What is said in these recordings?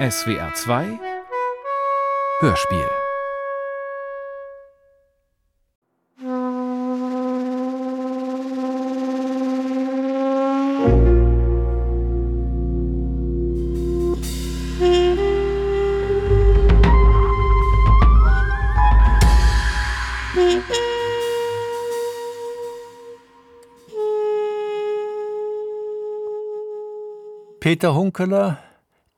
SWR 2 Hörspiel. Peter Hunkeler,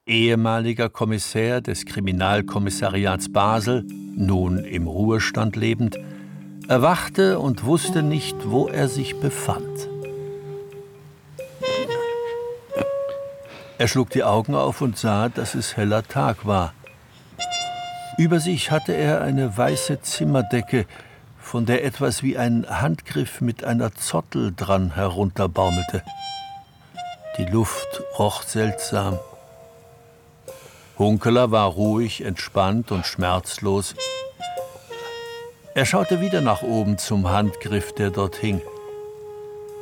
ehemaliger Kommissär des Kriminalkommissariats Basel, nun im Ruhestand lebend, erwachte und wusste nicht, wo er sich befand. Er schlug die Augen auf und sah, dass es heller Tag war. Über sich hatte er eine weiße Zimmerdecke, von der etwas wie ein Handgriff mit einer Zottel dran herunterbaumelte. Die Luft roch seltsam. Hunkeler war ruhig, entspannt und schmerzlos. Er schaute wieder nach oben zum Handgriff, der dort hing.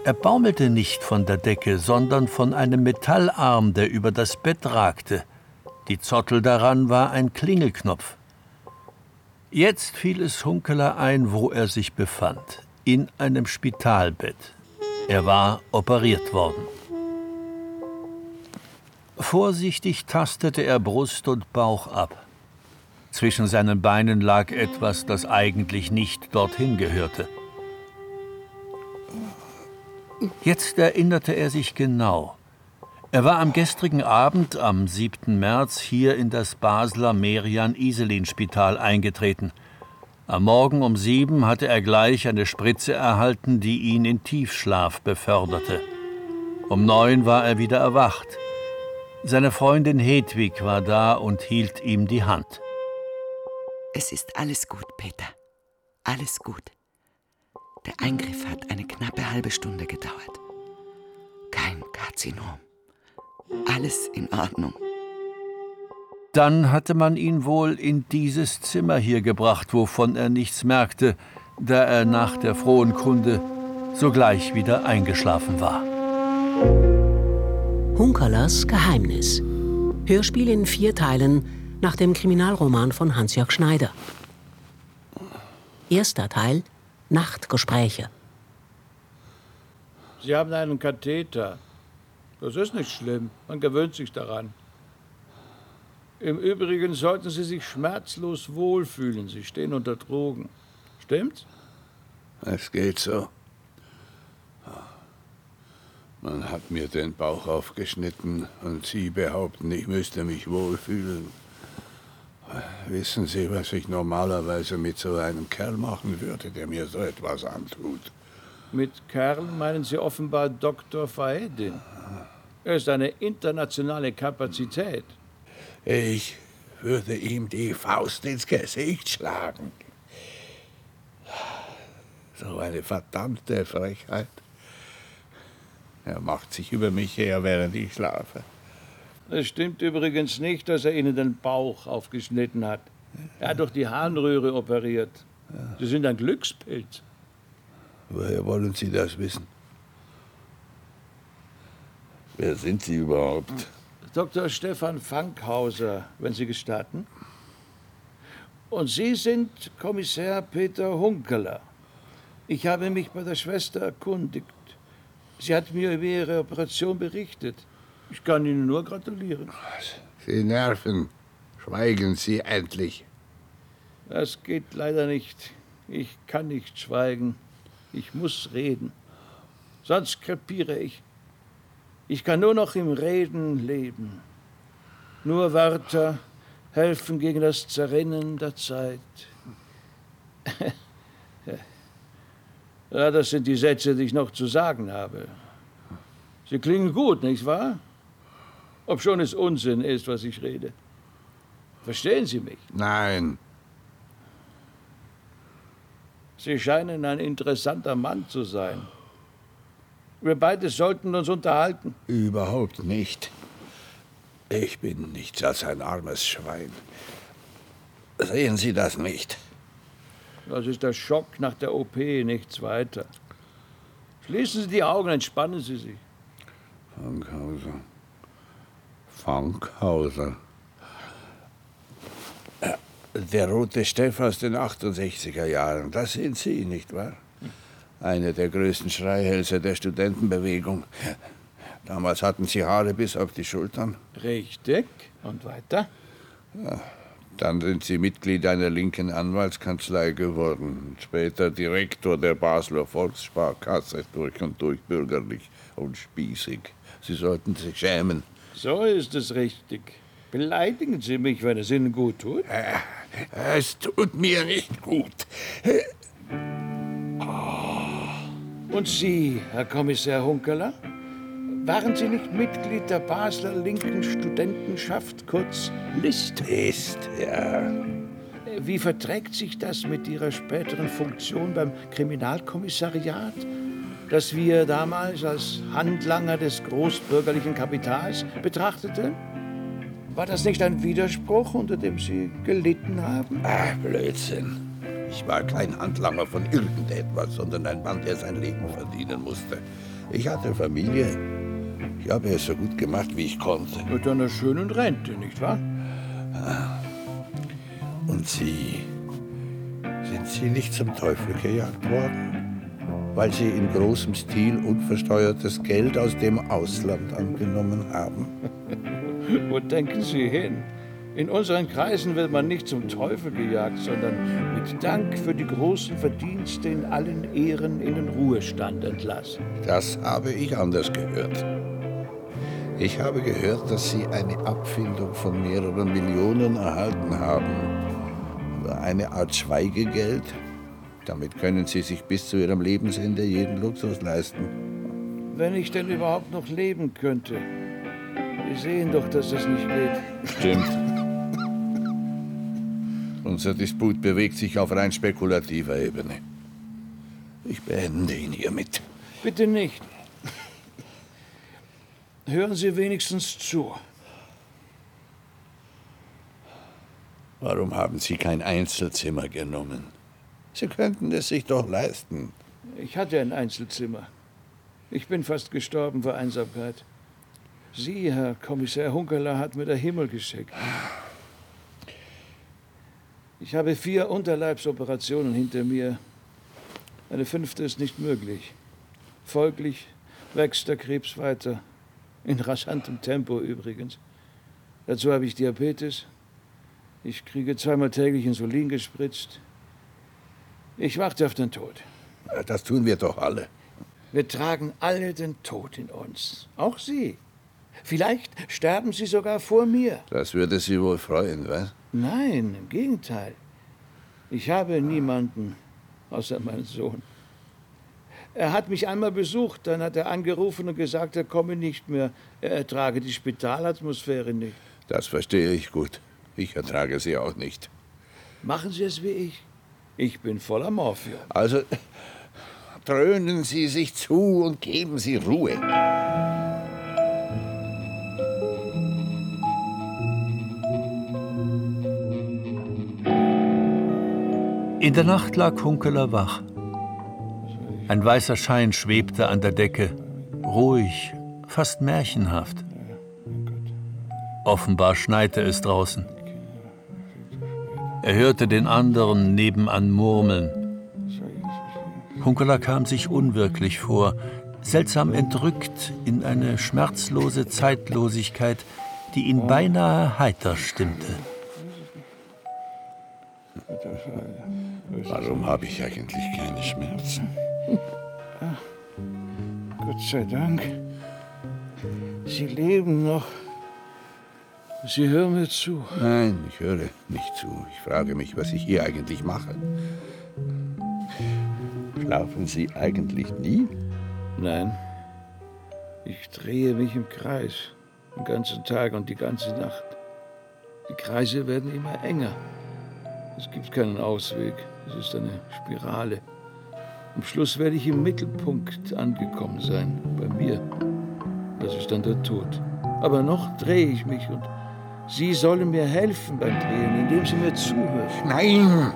Er baumelte nicht von der Decke, sondern von einem Metallarm, der über das Bett ragte. Die Zottel daran war ein Klingelknopf. Jetzt fiel es Hunkeler ein, wo er sich befand. In einem Spitalbett. Er war operiert worden. Vorsichtig tastete er Brust und Bauch ab. Zwischen seinen Beinen lag etwas, das eigentlich nicht dorthin gehörte. Jetzt erinnerte er sich genau. Er war am gestrigen Abend, am 7. März, hier in das Basler Merian-Iselin-Spital eingetreten. Am Morgen um sieben hatte er gleich eine Spritze erhalten, die ihn in Tiefschlaf beförderte. Um neun war er wieder erwacht. Seine Freundin Hedwig war da und hielt ihm die Hand. Es ist alles gut, Peter. Alles gut. Der Eingriff hat eine knappe halbe Stunde gedauert. Kein Karzinom. Alles in Ordnung. Dann hatte man ihn wohl in dieses Zimmer hier gebracht, wovon er nichts merkte, da er nach der frohen Kunde sogleich wieder eingeschlafen war. Hunkerlers Geheimnis. Hörspiel in vier Teilen nach dem Kriminalroman von Hans-Jörg Schneider. Erster Teil Nachtgespräche. Sie haben einen Katheter. Das ist nicht schlimm. Man gewöhnt sich daran. Im Übrigen sollten Sie sich schmerzlos wohlfühlen. Sie stehen unter Drogen. Stimmt's? Es geht so. Man hat mir den Bauch aufgeschnitten und Sie behaupten, ich müsste mich wohlfühlen. Wissen Sie, was ich normalerweise mit so einem Kerl machen würde, der mir so etwas antut? Mit Kerl meinen Sie offenbar Dr. Faedin. Er ist eine internationale Kapazität. Ich würde ihm die Faust ins Gesicht schlagen. So eine verdammte Frechheit. Er macht sich über mich her, während ich schlafe. Es stimmt übrigens nicht, dass er Ihnen den Bauch aufgeschnitten hat. Er hat doch die Harnröhre operiert. Sie sind ein Glückspilz. Woher wollen Sie das wissen? Wer sind Sie überhaupt? Dr. Stefan Fankhauser, wenn Sie gestatten. Und Sie sind Kommissar Peter Hunkeler. Ich habe mich bei der Schwester erkundigt. Sie hat mir über Ihre Operation berichtet. Ich kann Ihnen nur gratulieren. Sie nerven. Schweigen Sie endlich. Das geht leider nicht. Ich kann nicht schweigen. Ich muss reden. Sonst krepiere ich. Ich kann nur noch im Reden leben. Nur Wörter helfen gegen das Zerrinnen der Zeit. Ja, das sind die Sätze, die ich noch zu sagen habe. Sie klingen gut, nicht wahr? Obschon es Unsinn ist, was ich rede. Verstehen Sie mich? Nein. Sie scheinen ein interessanter Mann zu sein. Wir beide sollten uns unterhalten. Überhaupt nicht. Ich bin nichts als ein armes Schwein. Sehen Sie das nicht? Das ist der Schock nach der OP, nichts weiter. Schließen Sie die Augen, entspannen Sie sich. Fankhauser. Fankhauser. Der rote Steff aus den 68er Jahren, das sind Sie, nicht wahr? Einer der größten Schreihälse der Studentenbewegung. Damals hatten Sie Haare bis auf die Schultern. Richtig. Und weiter? Ja, dann sind Sie Mitglied einer linken Anwaltskanzlei geworden. Später Direktor der Basler Volkssparkasse, durch und durch bürgerlich und spießig. Sie sollten sich schämen. So ist es richtig. Beleidigen Sie mich, wenn es Ihnen gut tut. Es tut mir nicht gut. Und Sie, Herr Kommissar Hunkeler? Waren Sie nicht Mitglied der Basler linken Studentenschaft, kurz LIST? Ist, ja. Wie verträgt sich das mit Ihrer späteren Funktion beim Kriminalkommissariat, das wir damals als Handlanger des großbürgerlichen Kapitals betrachteten? War das nicht ein Widerspruch, unter dem Sie gelitten haben? Ach, Blödsinn. Ich war kein Handlanger von irgendetwas, sondern ein Mann, der sein Leben verdienen musste. Ich hatte Familie. Ich habe es so gut gemacht, wie ich konnte. Mit einer schönen Rente, nicht wahr? Und Sie? Sind Sie nicht zum Teufel gejagt worden? Weil Sie in großem Stil unversteuertes Geld aus dem Ausland angenommen haben? Wo denken Sie hin? In unseren Kreisen wird man nicht zum Teufel gejagt, sondern mit Dank für die großen Verdienste in allen Ehren in den Ruhestand entlassen. Das habe ich anders gehört. Ich habe gehört, dass Sie eine Abfindung von mehreren Millionen erhalten haben. Eine Art Schweigegeld. Damit können Sie sich bis zu Ihrem Lebensende jeden Luxus leisten. Wenn ich denn überhaupt noch leben könnte. Sie sehen doch, dass das nicht geht. Stimmt. Unser Disput bewegt sich auf rein spekulativer Ebene. Ich beende ihn hiermit. Bitte nicht. Hören Sie wenigstens zu. Warum haben Sie kein Einzelzimmer genommen? Sie könnten es sich doch leisten. Ich hatte ein Einzelzimmer. Ich bin fast gestorben vor Einsamkeit. Sie, Herr Kommissar Hunkeler, hat mir der Himmel geschickt. Ich habe vier Unterleibsoperationen hinter mir. Eine fünfte ist nicht möglich. Folglich wächst der Krebs weiter. In rasantem Tempo übrigens. Dazu habe ich Diabetes. Ich kriege zweimal täglich Insulin gespritzt. Ich warte auf den Tod. Das tun wir doch alle. Wir tragen alle den Tod in uns. Auch Sie. Vielleicht sterben Sie sogar vor mir. Das würde Sie wohl freuen, was? Nein, im Gegenteil. Ich habe niemanden außer meinen Sohn. Er hat mich einmal besucht, dann hat er angerufen und gesagt, er komme nicht mehr. Er ertrage die Spitalatmosphäre nicht. Das verstehe ich gut. Ich ertrage sie auch nicht. Machen Sie es wie ich. Ich bin voller Morphium. Also dröhnen Sie sich zu und geben Sie Ruhe. In der Nacht lag Hunkeler wach. Ein weißer Schein schwebte an der Decke, ruhig, fast märchenhaft. Offenbar schneite es draußen. Er hörte den anderen nebenan murmeln. Hunkeler kam sich unwirklich vor, seltsam entrückt in eine schmerzlose Zeitlosigkeit, die ihn beinahe heiter stimmte. Warum habe ich eigentlich keine Schmerzen? Gott sei Dank. Sie leben noch. Sie hören mir zu. Nein, ich höre nicht zu. Ich frage mich, was ich hier eigentlich mache. Schlafen Sie eigentlich nie? Nein. Ich drehe mich im Kreis. Den ganzen Tag und die ganze Nacht. Die Kreise werden immer enger. Es gibt keinen Ausweg. Es ist eine Spirale. Am Schluss werde ich im Mittelpunkt angekommen sein, bei mir. Das ist dann der Tod. Aber noch drehe ich mich und Sie sollen mir helfen beim Drehen, indem Sie mir zuhören. Nein!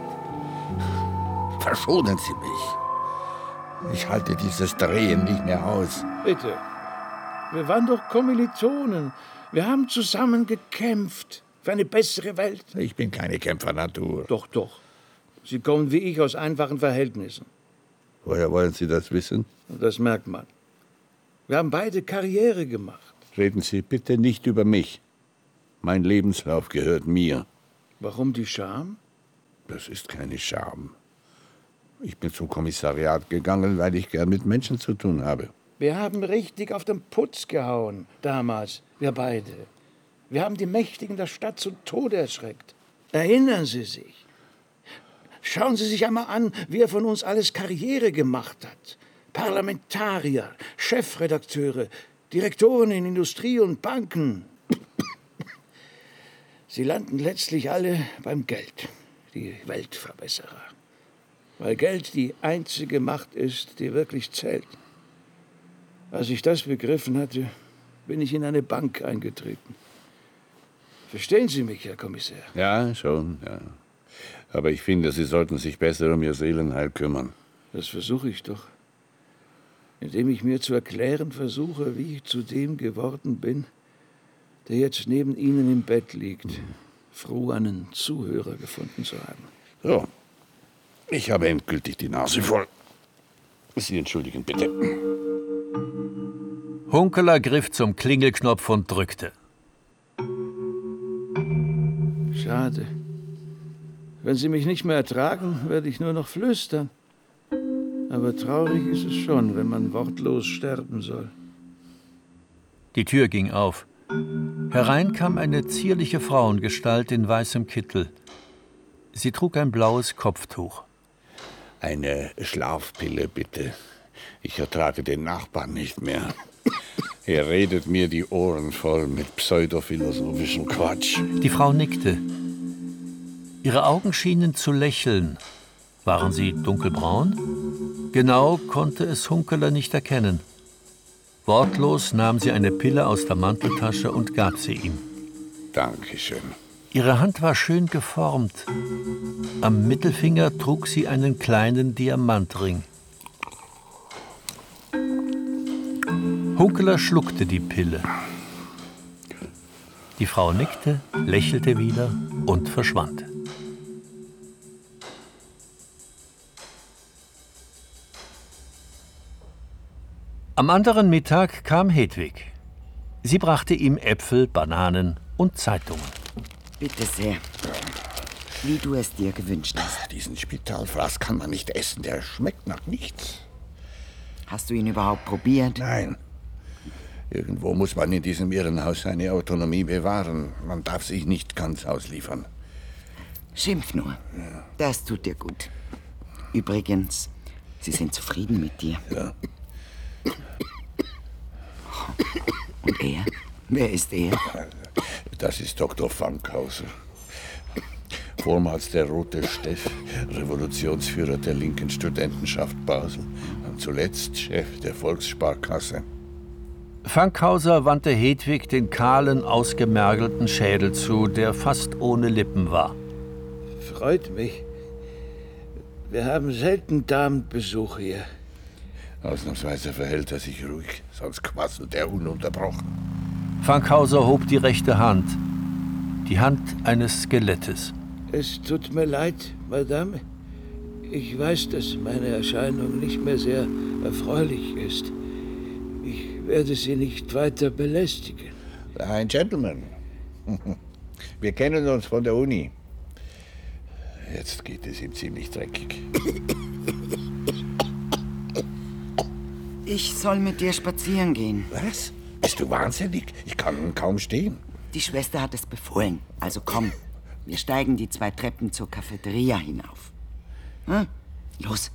Verschonen Sie mich. Ich halte dieses Drehen nicht mehr aus. Bitte. Wir waren doch Kommilitonen. Wir haben zusammen gekämpft. für eine bessere Welt? Ich bin keine Kämpfernatur. Doch, doch. Sie kommen wie ich aus einfachen Verhältnissen. Woher wollen Sie das wissen? Das merkt man. Wir haben beide Karriere gemacht. Reden Sie bitte nicht über mich. Mein Lebenslauf gehört mir. Warum die Scham? Das ist keine Scham. Ich bin zum Kommissariat gegangen, weil ich gern mit Menschen zu tun habe. Wir haben richtig auf den Putz gehauen, damals, wir beide. Wir haben die Mächtigen der Stadt zu Tode erschreckt. Erinnern Sie sich. Schauen Sie sich einmal an, wie er von uns alles Karriere gemacht hat. Parlamentarier, Chefredakteure, Direktoren in Industrie und Banken. Sie landen letztlich alle beim Geld, die Weltverbesserer. Weil Geld die einzige Macht ist, die wirklich zählt. Als ich das begriffen hatte, bin ich in eine Bank eingetreten. Verstehen Sie mich, Herr Kommissar? Ja, schon, ja. Aber ich finde, Sie sollten sich besser um Ihr Seelenheil kümmern. Das versuche ich doch. Indem ich mir zu erklären versuche, wie ich zu dem geworden bin, der jetzt neben Ihnen im Bett liegt, froh einen Zuhörer gefunden zu haben. So, ich habe endgültig die Nase voll. Sie entschuldigen bitte. Hunkeler griff zum Klingelknopf und drückte. Schade. Wenn Sie mich nicht mehr ertragen, werde ich nur noch flüstern. Aber traurig ist es schon, wenn man wortlos sterben soll. Die Tür ging auf. Herein kam eine zierliche Frauengestalt in weißem Kittel. Sie trug ein blaues Kopftuch. Eine Schlafpille, bitte. Ich ertrage den Nachbarn nicht mehr. Er redet mir die Ohren voll mit pseudophilosophischem Quatsch. Die Frau nickte. Ihre Augen schienen zu lächeln. Waren sie dunkelbraun? Genau konnte es Hunkeler nicht erkennen. Wortlos nahm sie eine Pille aus der Manteltasche und gab sie ihm. Dankeschön. Ihre Hand war schön geformt. Am Mittelfinger trug sie einen kleinen Diamantring. Hunkeler schluckte die Pille. Die Frau nickte, lächelte wieder und verschwand. Am anderen Mittag kam Hedwig. Sie brachte ihm Äpfel, Bananen und Zeitungen. Bitte sehr. Wie du es dir gewünscht hast. Diesen Spitalfraß kann man nicht essen, der schmeckt nach nichts. Hast du ihn überhaupt probiert? Nein. Irgendwo muss man in diesem Irrenhaus seine Autonomie bewahren. Man darf sich nicht ganz ausliefern. Schimpf nur. Das tut dir gut. Übrigens, sie sind zufrieden mit dir. Ja. Und er? Wer ist er? Das ist Dr. Fankhauser. Vormals der Rote Steff, Revolutionsführer der linken Studentenschaft Basel und zuletzt Chef der Volkssparkasse. Fankhauser wandte Hedwig den kahlen, ausgemergelten Schädel zu, der fast ohne Lippen war. Freut mich. Wir haben selten Damenbesuch hier. Ausnahmsweise verhält er sich ruhig, sonst quasselt er ununterbrochen. Fankhauser hob die rechte Hand. Die Hand eines Skelettes. Es tut mir leid, Madame. Ich weiß, dass meine Erscheinung nicht mehr sehr erfreulich ist. Ich werde Sie nicht weiter belästigen. Ein Gentleman. Wir kennen uns von der Uni. Jetzt geht es ihm ziemlich dreckig. Ich soll mit dir spazieren gehen. Was? Bist du wahnsinnig? Ich kann kaum stehen. Die Schwester hat es befohlen. Also komm, wir steigen die zwei Treppen zur Cafeteria hinauf. Hm? Los.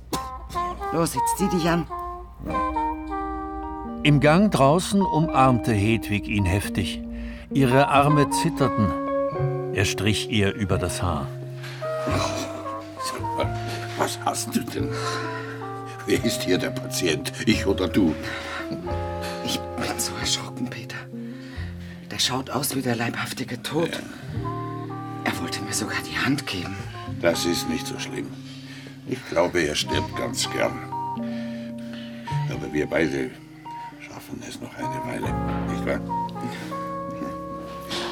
Los, jetzt zieh dich an. Im Gang draußen umarmte Hedwig ihn heftig. Ihre Arme zitterten. Er strich ihr über das Haar. Mal, was hast du denn? Wer ist hier der Patient? Ich oder du? Ich bin so erschrocken, Peter. Der schaut aus wie der leibhaftige Tod. Er wollte mir sogar die Hand geben. Das ist nicht so schlimm. Ich glaube, er stirbt ganz gern. Aber wir beide schaffen es noch eine Weile, nicht wahr?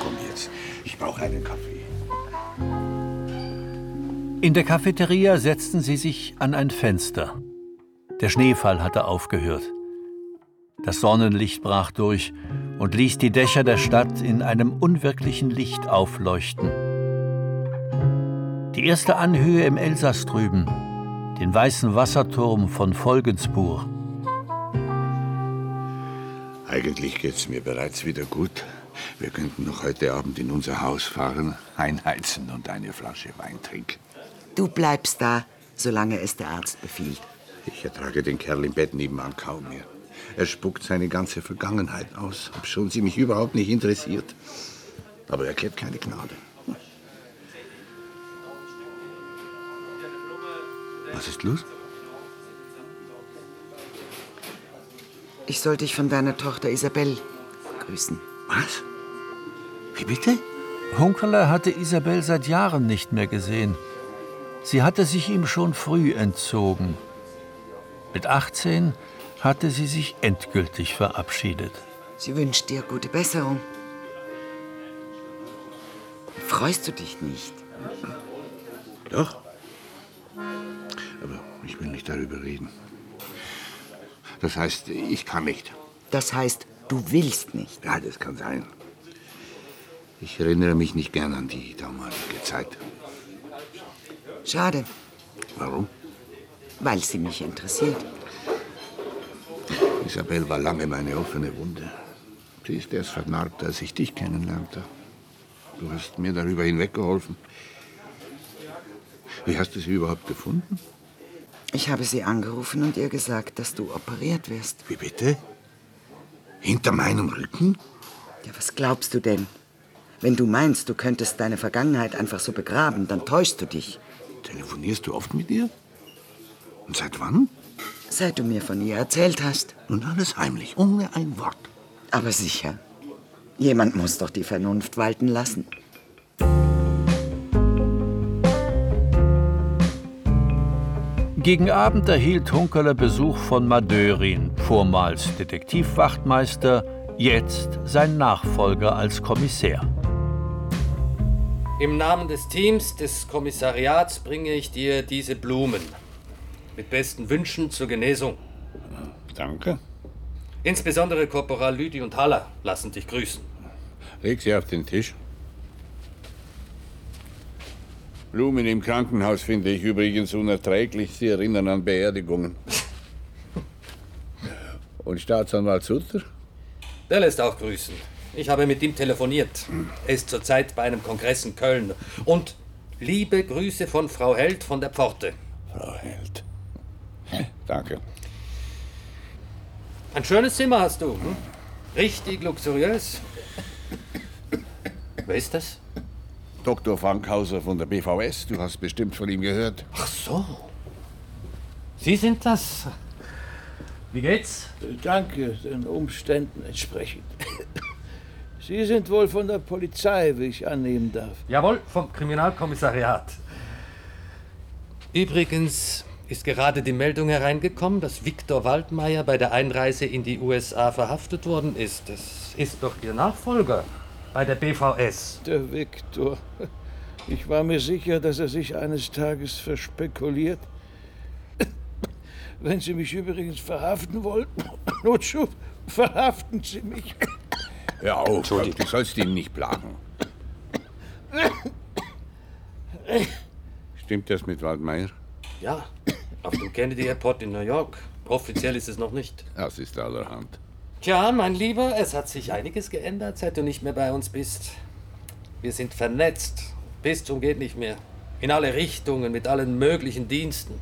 Komm jetzt, ich Ich brauche einen Kaffee. In der Cafeteria setzten sie sich an ein Fenster. Der Schneefall hatte aufgehört. Das Sonnenlicht brach durch und ließ die Dächer der Stadt in einem unwirklichen Licht aufleuchten. Die erste Anhöhe im Elsass drüben, den weißen Wasserturm von Folgensburg. Eigentlich geht's mir bereits wieder gut. Wir könnten noch heute Abend in unser Haus fahren, einheizen und eine Flasche Wein trinken. Du bleibst da, solange es der Arzt befiehlt. Ich ertrage den Kerl im Bett nebenan kaum mehr. Er spuckt seine ganze Vergangenheit aus, obschon sie mich überhaupt nicht interessiert. Aber er kennt keine Gnade. Was ist los? Ich soll dich von deiner Tochter Isabel grüßen. Was? Wie bitte? Hunkeler hatte Isabel seit Jahren nicht mehr gesehen. Sie hatte sich ihm schon früh entzogen. Mit 18 hatte sie sich endgültig verabschiedet. Sie wünscht dir gute Besserung. Freust du dich nicht? Doch. Aber ich will nicht darüber reden. Das heißt, ich kann nicht. Das heißt, du willst nicht. Ja, das kann sein. Ich erinnere mich nicht gern an die damalige Zeit. Schade, Warum? Weil sie mich interessiert. Isabel war lange meine offene Wunde. Sie ist erst vernarbt, als ich dich kennenlernte. Du hast mir darüber hinweggeholfen. Wie hast du sie überhaupt gefunden? Ich habe sie angerufen und ihr gesagt, dass du operiert wirst. Wie bitte? Hinter meinem Rücken? Ja, was glaubst du denn? Wenn du meinst, du könntest deine Vergangenheit einfach so begraben, dann täuschst du dich. Telefonierst du oft mit ihr? Und seit wann? Seit du mir von ihr erzählt hast. Und alles heimlich, ohne ein Wort. Aber sicher. Jemand muss doch die Vernunft walten lassen. Gegen Abend erhielt Hunkeler Besuch von Madörin, vormals Detektivwachtmeister, jetzt sein Nachfolger als Kommissär. Im Namen des Teams des Kommissariats bringe ich dir diese Blumen. Mit besten Wünschen zur Genesung. Danke. Insbesondere Korporal Lüdi und Haller lassen dich grüßen. Leg sie auf den Tisch. Blumen im Krankenhaus finde ich übrigens unerträglich. Sie erinnern an Beerdigungen. Und Staatsanwalt Sutter? Der lässt auch grüßen. Ich habe mit ihm telefoniert. Er ist zurzeit bei einem Kongress in Köln. Und liebe Grüße von Frau Held von der Pforte. Frau Held. Danke. Ein schönes Zimmer hast du. Hm? Richtig luxuriös. Wer ist das? Dr. Fankhauser von der BVS. Du hast bestimmt von ihm gehört. Ach so. Sie sind das. Wie geht's? Danke, den Umständen entsprechend. Sie sind wohl von der Polizei, wie ich annehmen darf. Jawohl, vom Kriminalkommissariat. Übrigens ist gerade die Meldung hereingekommen, dass Viktor Waldmeier bei der Einreise in die USA verhaftet worden ist. Das ist doch Ihr Nachfolger bei der BVS. Der Viktor. Ich war mir sicher, dass er sich eines Tages verspekuliert. Wenn Sie mich übrigens verhaften wollten, Notschub, verhaften Sie mich. Hör auf, du sollst ihn nicht plagen. Stimmt das mit Waldmeier? Ja, auf dem Kennedy Airport in New York. Offiziell ist es noch nicht. Das ist allerhand. Tja, mein Lieber, es hat sich einiges geändert, seit du nicht mehr bei uns bist. Wir sind vernetzt. Bis zum geht nicht mehr. In alle Richtungen, mit allen möglichen Diensten.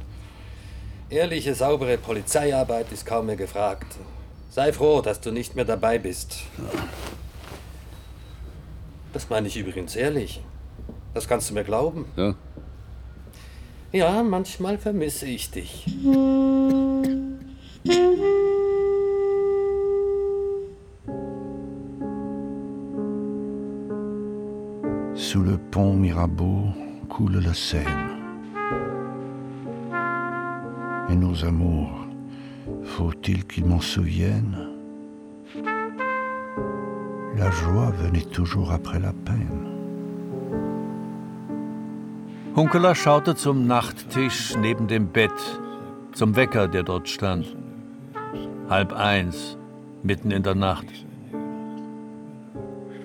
Ehrliche, saubere Polizeiarbeit ist kaum mehr gefragt. Sei froh, dass du nicht mehr dabei bist. Das meine ich übrigens ehrlich. Das kannst du mir glauben. Ja? Ja, manchmal vermisse ich dich. Sous le pont Mirabeau coule la Seine. Et nos amours, faut-il qu'ils m'en souviennent? La joie venait toujours après la peine. Hunkeler schaute zum Nachttisch neben dem Bett, zum Wecker, der dort stand. Halb eins, mitten in der Nacht.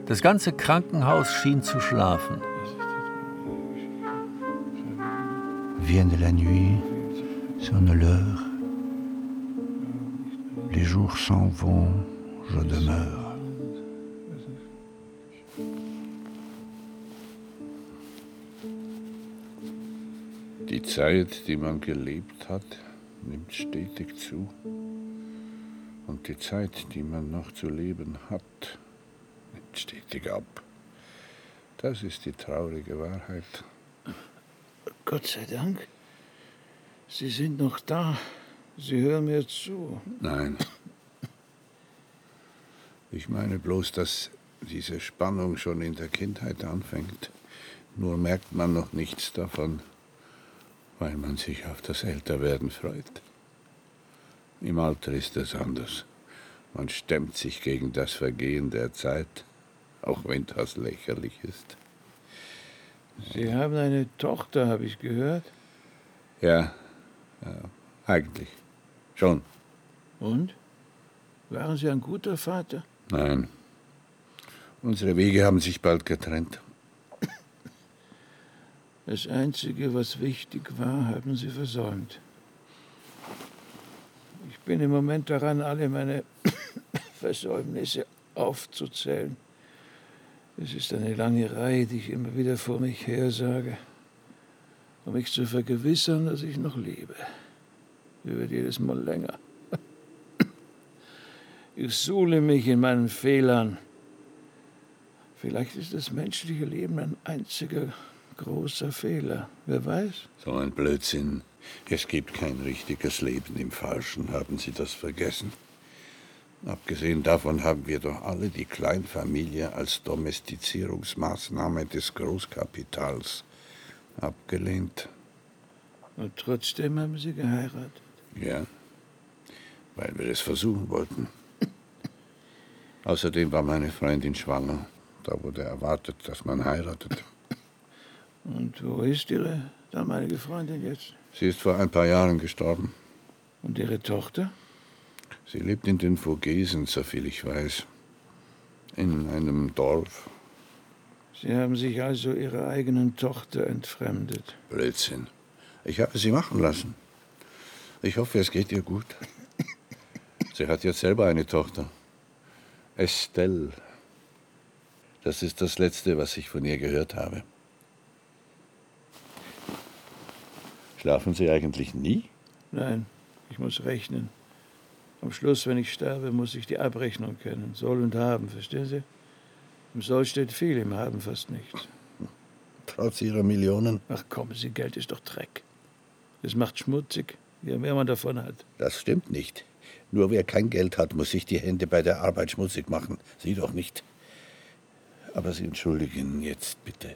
Das ganze Krankenhaus schien zu schlafen. Vient de la nuit, sonne l'heure. Les jours s'en vont, je demeure. Die Zeit, die man gelebt hat, nimmt stetig zu. Und die Zeit, die man noch zu leben hat, nimmt stetig ab. Das ist die traurige Wahrheit. Gott sei Dank. Sie sind noch da. Sie hören mir zu. Nein. Ich meine bloß, dass diese Spannung schon in der Kindheit anfängt. Nur merkt man noch nichts davon, weil man sich auf das Älterwerden freut. Im Alter ist es anders. Man stemmt sich gegen das Vergehen der Zeit, auch wenn das lächerlich ist. Sie haben eine Tochter, habe ich gehört. Ja, ja eigentlich. Schon. Und? Waren Sie ein guter Vater? Nein. Unsere Wege haben sich bald getrennt. Das Einzige, was wichtig war, haben Sie versäumt. Ich bin im Moment daran, alle meine Versäumnisse aufzuzählen. Es ist eine lange Reihe, die ich immer wieder vor mich hersage, um mich zu vergewissern, dass ich noch lebe. Die wird jedes Mal länger. Ich suhle mich in meinen Fehlern. Vielleicht ist das menschliche Leben ein einziger großer Fehler. Wer weiß? So ein Blödsinn. Es gibt kein richtiges Leben im Falschen. Haben Sie das vergessen? Abgesehen davon haben wir doch alle die Kleinfamilie als Domestizierungsmaßnahme des Großkapitals abgelehnt. Und trotzdem haben Sie geheiratet. Ja, weil wir es versuchen wollten. Außerdem war meine Freundin schwanger. Da wurde erwartet, dass man heiratet. Und wo ist Ihre damalige Freundin jetzt? Sie ist vor ein paar Jahren gestorben. Und Ihre Tochter? Sie lebt in den Vogesen, soviel ich weiß. In einem Dorf. Sie haben sich also Ihrer eigenen Tochter entfremdet. Blödsinn. Ich habe sie machen lassen. Ich hoffe, es geht ihr gut. Sie hat jetzt selber eine Tochter. Estelle. Das ist das Letzte, was ich von ihr gehört habe. Schlafen Sie eigentlich nie? Nein, ich muss rechnen. Am Schluss, wenn ich sterbe, muss ich die Abrechnung kennen. Soll und haben, verstehen Sie? Im Soll steht viel, im Haben fast nichts. Trotz Ihrer Millionen? Ach kommen Sie, Geld ist doch Dreck. Es macht schmutzig, je mehr man davon hat. Das stimmt nicht. Nur wer kein Geld hat, muss sich die Hände bei der Arbeit schmutzig machen. Sie doch nicht. Aber Sie entschuldigen jetzt bitte.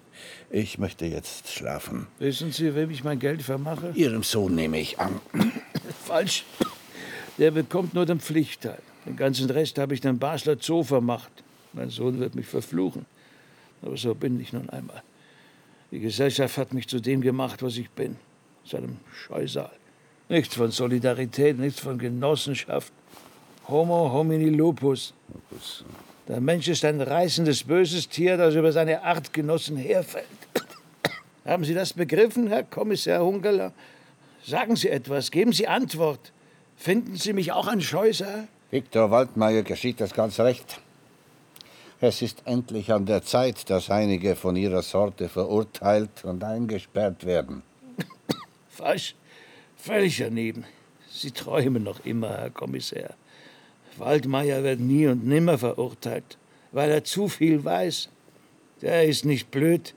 Ich möchte jetzt schlafen. Wissen Sie, wem ich mein Geld vermache? Ihrem Sohn nehme ich an. Falsch. Der bekommt nur den Pflichtteil. Den ganzen Rest habe ich dem Basler Zoo vermacht. Mein Sohn wird mich verfluchen. Aber so bin ich nun einmal. Die Gesellschaft hat mich zu dem gemacht, was ich bin. Zu einem Scheusal. Nichts von Solidarität, nichts von Genossenschaft. Homo homini lupus. Der Mensch ist ein reißendes, böses Tier, das über seine Artgenossen herfällt. Haben Sie das begriffen, Herr Kommissar Hungerler? Sagen Sie etwas, geben Sie Antwort. Finden Sie mich auch ein Scheusal? Viktor Waldmeier geschieht das ganz recht. Es ist endlich an der Zeit, dass einige von ihrer Sorte verurteilt und eingesperrt werden. Falsch. Völlig daneben. Sie träumen noch immer, Herr Kommissar. Waldmeier wird nie und nimmer verurteilt, weil er zu viel weiß. Der ist nicht blöd.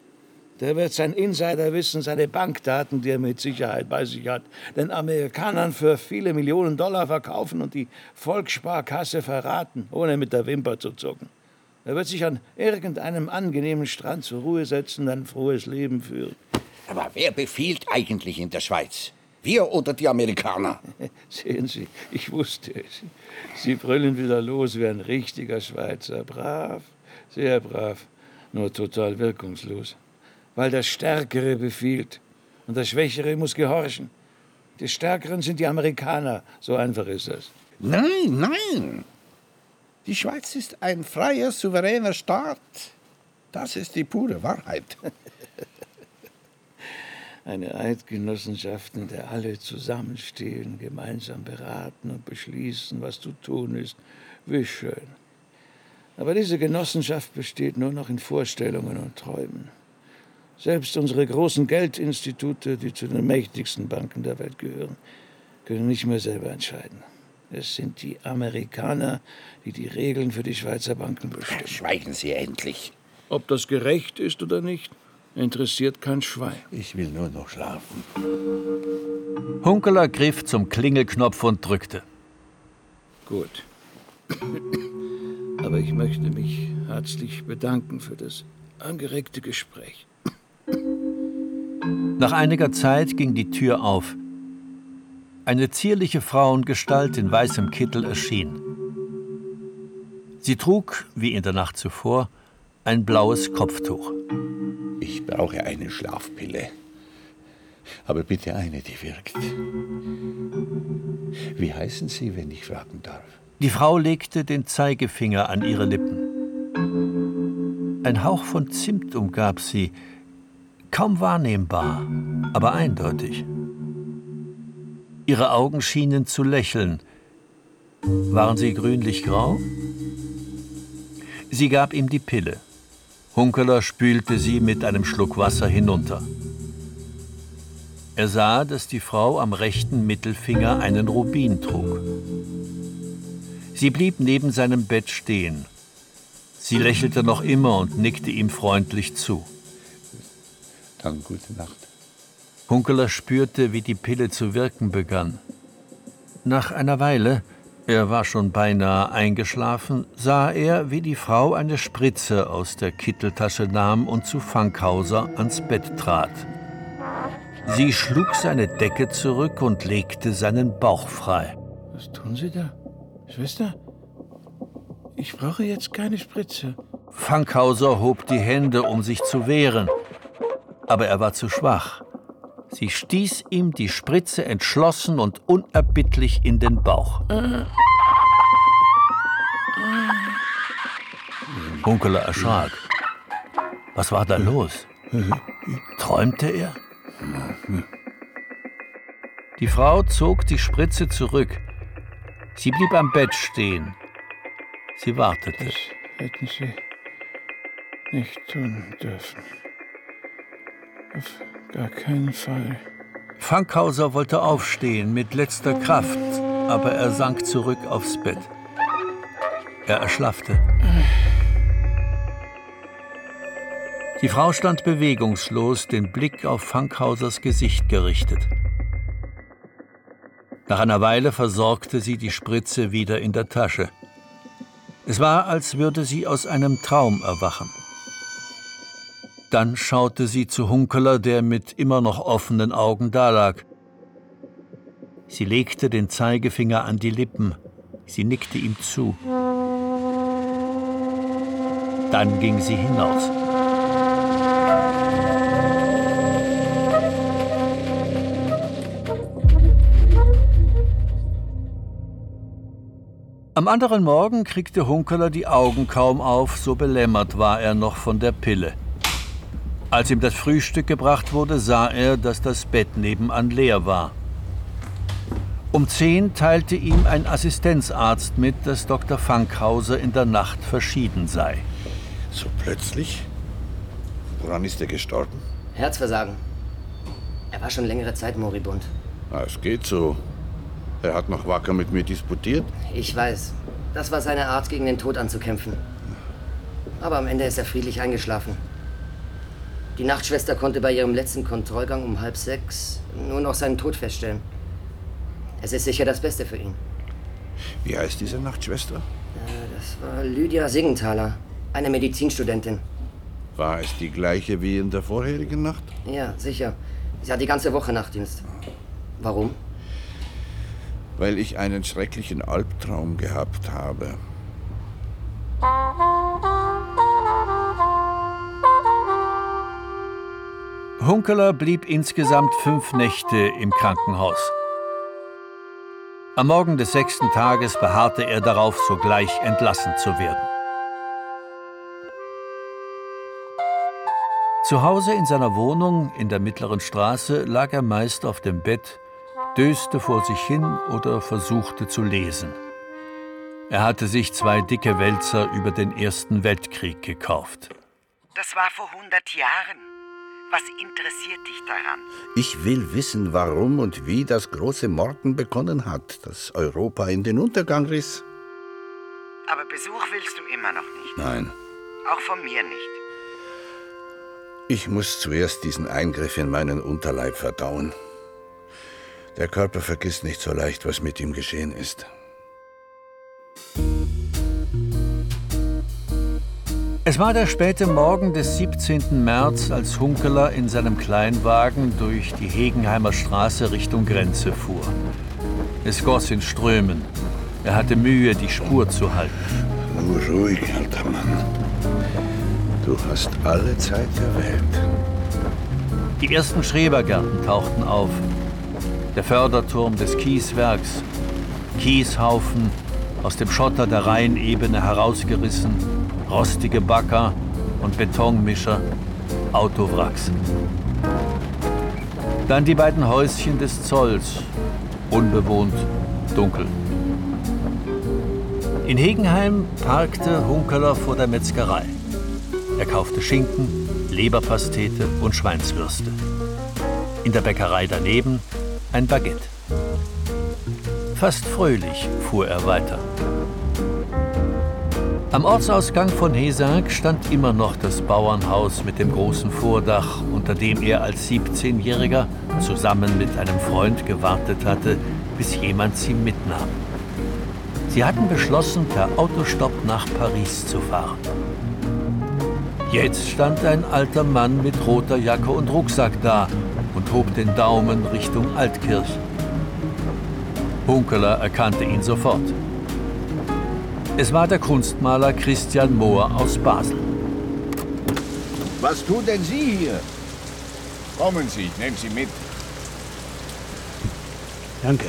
Der wird sein Insiderwissen, seine Bankdaten, die er mit Sicherheit bei sich hat, den Amerikanern für viele Millionen Dollar verkaufen und die Volkssparkasse verraten, ohne mit der Wimper zu zucken. Er wird sich an irgendeinem angenehmen Strand zur Ruhe setzen und ein frohes Leben führen. Aber wer befiehlt eigentlich in der Schweiz? Wir oder die Amerikaner? Sehen Sie, ich wusste es. Sie brüllen wieder los wie ein richtiger Schweizer. Brav, sehr brav, nur total wirkungslos. Weil der Stärkere befiehlt. Und der Schwächere muss gehorchen. Die Stärkeren sind die Amerikaner. So einfach ist das. Nein, nein. Die Schweiz ist ein freier, souveräner Staat. Das ist die pure Wahrheit. Eine Eidgenossenschaft, in der alle zusammenstehen, gemeinsam beraten und beschließen, was zu tun ist. Wie schön. Aber diese Genossenschaft besteht nur noch in Vorstellungen und Träumen. Selbst unsere großen Geldinstitute, die zu den mächtigsten Banken der Welt gehören, können nicht mehr selber entscheiden. Es sind die Amerikaner, die die Regeln für die Schweizer Banken bestimmen. Schweigen Sie endlich. Ob das gerecht ist oder nicht, interessiert kein Schwein. Ich will nur noch schlafen. Hunkeler griff zum Klingelknopf und drückte. Gut. Aber ich möchte mich herzlich bedanken für das angeregte Gespräch. Nach einiger Zeit ging die Tür auf. Eine zierliche Frauengestalt in weißem Kittel erschien. Sie trug, wie in der Nacht zuvor, ein blaues Kopftuch. Ich brauche eine Schlafpille. Aber bitte eine, die wirkt. Wie heißen Sie, wenn ich fragen darf? Die Frau legte den Zeigefinger an ihre Lippen. Ein Hauch von Zimt umgab sie, kaum wahrnehmbar, aber eindeutig. Ihre Augen schienen zu lächeln. Waren sie grünlich-grau? Sie gab ihm die Pille. Hunkeler spülte sie mit einem Schluck Wasser hinunter. Er sah, dass die Frau am rechten Mittelfinger einen Rubin trug. Sie blieb neben seinem Bett stehen. Sie lächelte noch immer und nickte ihm freundlich zu. Dann gute Nacht. Hunkeler spürte, wie die Pille zu wirken begann. Nach einer Weile, er war schon beinahe eingeschlafen, sah er, wie die Frau eine Spritze aus der Kitteltasche nahm und zu Fankhauser ans Bett trat. Sie schlug seine Decke zurück und legte seinen Bauch frei. Was tun Sie da? Schwester? Ich brauche jetzt keine Spritze. Fankhauser hob die Hände, um sich zu wehren. Aber er war zu schwach. Sie stieß ihm die Spritze entschlossen und unerbittlich in den Bauch. Hunkeler erschrak. Was war da los? Träumte er? Die Frau zog die Spritze zurück. Sie blieb am Bett stehen. Sie wartete. Das hätten Sie nicht tun dürfen. Auf gar keinen Fall. Fankhauser wollte aufstehen mit letzter Kraft, aber er sank zurück aufs Bett. Er erschlaffte. Die Frau stand bewegungslos, den Blick auf Fankhausers Gesicht gerichtet. Nach einer Weile versorgte sie die Spritze wieder in der Tasche. Es war, als würde sie aus einem Traum erwachen. Dann schaute sie zu Hunkeler, der mit immer noch offenen Augen dalag. Sie legte den Zeigefinger an die Lippen. Sie nickte ihm zu. Dann ging sie hinaus. Am anderen Morgen kriegte Hunkeler die Augen kaum auf, so belämmert war er noch von der Pille. Als ihm das Frühstück gebracht wurde, sah er, dass das Bett nebenan leer war. Um zehn teilte ihm ein Assistenzarzt mit, dass Dr. Fankhauser in der Nacht verschieden sei. So plötzlich? Woran ist er gestorben? Herzversagen. Er war schon längere Zeit moribund. Ah, es geht so. Er hat noch wacker mit mir disputiert. Ich weiß. Das war seine Art, gegen den Tod anzukämpfen. Aber am Ende ist er friedlich eingeschlafen. Die Nachtschwester konnte bei ihrem letzten Kontrollgang um halb sechs nur noch seinen Tod feststellen. Es ist sicher das Beste für ihn. Wie heißt diese Nachtschwester? Äh, Das war Lydia Siggenthaler, eine Medizinstudentin. War es die gleiche wie in der vorherigen Nacht? Ja, sicher. Sie hat die ganze Woche Nachtdienst. Warum? Weil ich einen schrecklichen Albtraum gehabt habe. Hunkeler blieb insgesamt fünf Nächte im Krankenhaus. Am Morgen des sechsten Tages beharrte er darauf, sogleich entlassen zu werden. Zu Hause in seiner Wohnung in der mittleren Straße lag er meist auf dem Bett, döste vor sich hin oder versuchte zu lesen. Er hatte sich zwei dicke Wälzer über den Ersten Weltkrieg gekauft. Das war vor 100 Jahren. Was interessiert dich daran? Ich will wissen, warum und wie das große Morden begonnen hat, das Europa in den Untergang riss. Aber Besuch willst du immer noch nicht. Nein, Auch von mir nicht. ich muss zuerst diesen Eingriff in meinen Unterleib verdauen. Der Körper vergisst nicht so leicht, was mit ihm geschehen ist. Es war der späte Morgen des 17. März, als Hunkeler in seinem Kleinwagen durch die Hegenheimer Straße Richtung Grenze fuhr. Es goss in Strömen. Er hatte Mühe, die Spur zu halten. Nur ruhig, alter Mann. Du hast alle Zeit der Welt. Die ersten Schrebergärten tauchten auf. Der Förderturm des Kieswerks. Kieshaufen, aus dem Schotter der Rheinebene herausgerissen, rostige Bagger und Betonmischer, Autowracks. Dann die beiden Häuschen des Zolls, unbewohnt, dunkel. In Hegenheim parkte Hunkeler vor der Metzgerei. Er kaufte Schinken, Leberpastete und Schweinswürste. In der Bäckerei daneben ein Baguette. Fast fröhlich fuhr er weiter. Am Ortsausgang von Hesank stand immer noch das Bauernhaus mit dem großen Vordach, unter dem er als 17-Jähriger zusammen mit einem Freund gewartet hatte, bis jemand sie mitnahm. Sie hatten beschlossen, per Autostopp nach Paris zu fahren. Jetzt stand ein alter Mann mit roter Jacke und Rucksack da und hob den Daumen Richtung Altkirch. Hunkeler erkannte ihn sofort. Es war der Kunstmaler Christian Mohr aus Basel. Was tun denn Sie hier? Kommen Sie, ich nehme Sie mit. Danke.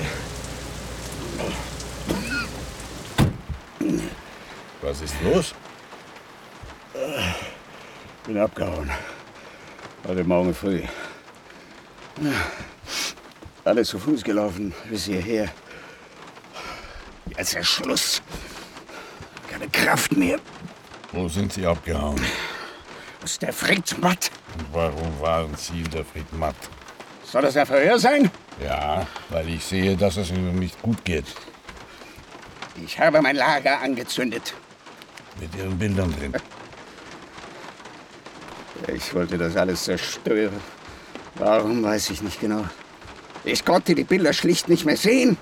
Was ist los? Bin abgehauen. Heute Morgen früh. Alles zu Fuß gelaufen bis hierher. Jetzt ist Schluss. Kraft mehr. Wo sind Sie abgehauen? Ist der Fritz matt? Und warum waren Sie in der Friedmatt? Soll das ein Verhör sein? Ja, weil ich sehe, dass es Ihnen nicht gut geht. Ich habe mein Lager angezündet. Mit Ihren Bildern drin. Ich wollte das alles zerstören. Warum, weiß ich nicht genau. Ich konnte die Bilder schlicht nicht mehr sehen.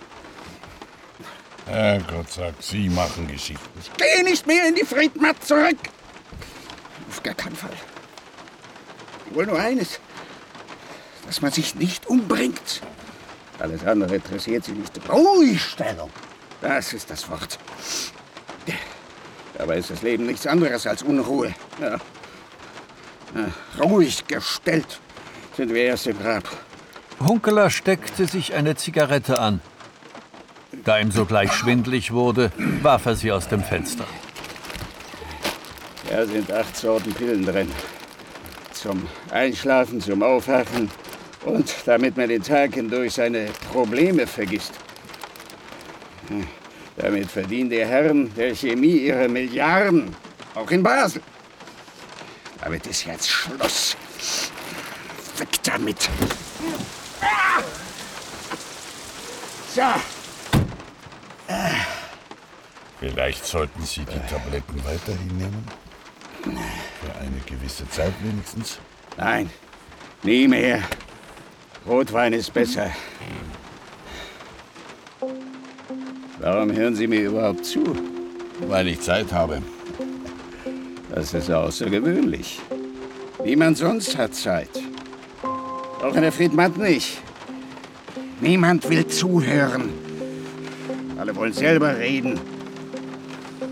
Herrgott sagt, Sie machen Geschichten. Ich gehe nicht mehr in die Friedmatt zurück. Auf gar keinen Fall. Ich will nur eines. Dass man sich nicht umbringt. Alles andere interessiert sie nicht. Ruhigstellung. Das ist das Wort. Dabei ist das Leben nichts anderes als Unruhe. Ja. Ja, ruhig gestellt sind wir erst im Grab. Hunkeler steckte sich eine Zigarette an. Da ihm sogleich schwindlig wurde, warf er sie aus dem Fenster. Da sind acht Sorten Pillen drin. Zum Einschlafen, zum Aufwachen und damit man den Tag hindurch seine Probleme vergisst. Damit verdienen die Herren der Chemie ihre Milliarden. Auch in Basel. Damit ist jetzt Schluss. Weg damit. So. Vielleicht sollten Sie die Tabletten weiterhin nehmen? Für eine gewisse Zeit wenigstens? Nein, nie mehr. Rotwein ist besser. Warum hören Sie mir überhaupt zu? Weil ich Zeit habe. Das ist außergewöhnlich. Niemand sonst hat Zeit. Auch in der Friedmatt nicht. Niemand will zuhören. Alle wollen selber reden.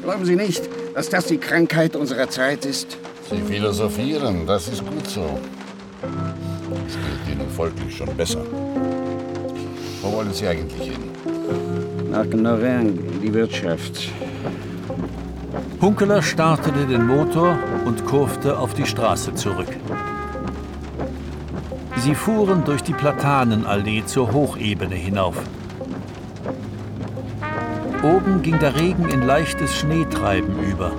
Glauben Sie nicht, dass das die Krankheit unserer Zeit ist? Sie philosophieren, das ist gut so. Es geht Ihnen folglich schon besser. Wo wollen Sie eigentlich hin? Nach Noreng, in die Wirtschaft. Hunkeler startete den Motor und kurfte auf die Straße zurück. Sie fuhren durch die Platanenallee zur Hochebene hinauf. Oben ging der Regen in leichtes Schneetreiben über.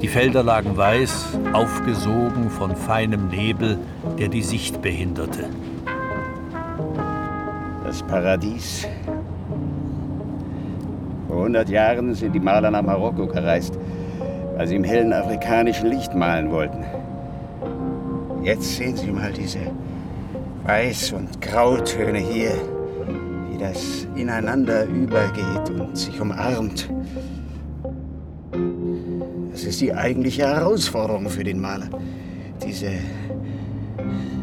Die Felder lagen weiß, aufgesogen von feinem Nebel, der die Sicht behinderte. Das Paradies. Vor 100 Jahren sind die Maler nach Marokko gereist, weil sie im hellen afrikanischen Licht malen wollten. Jetzt sehen Sie mal diese Weiß- und Grautöne hier, wie das ineinander übergeht und sich umarmt. Das ist die eigentliche Herausforderung für den Maler. Diese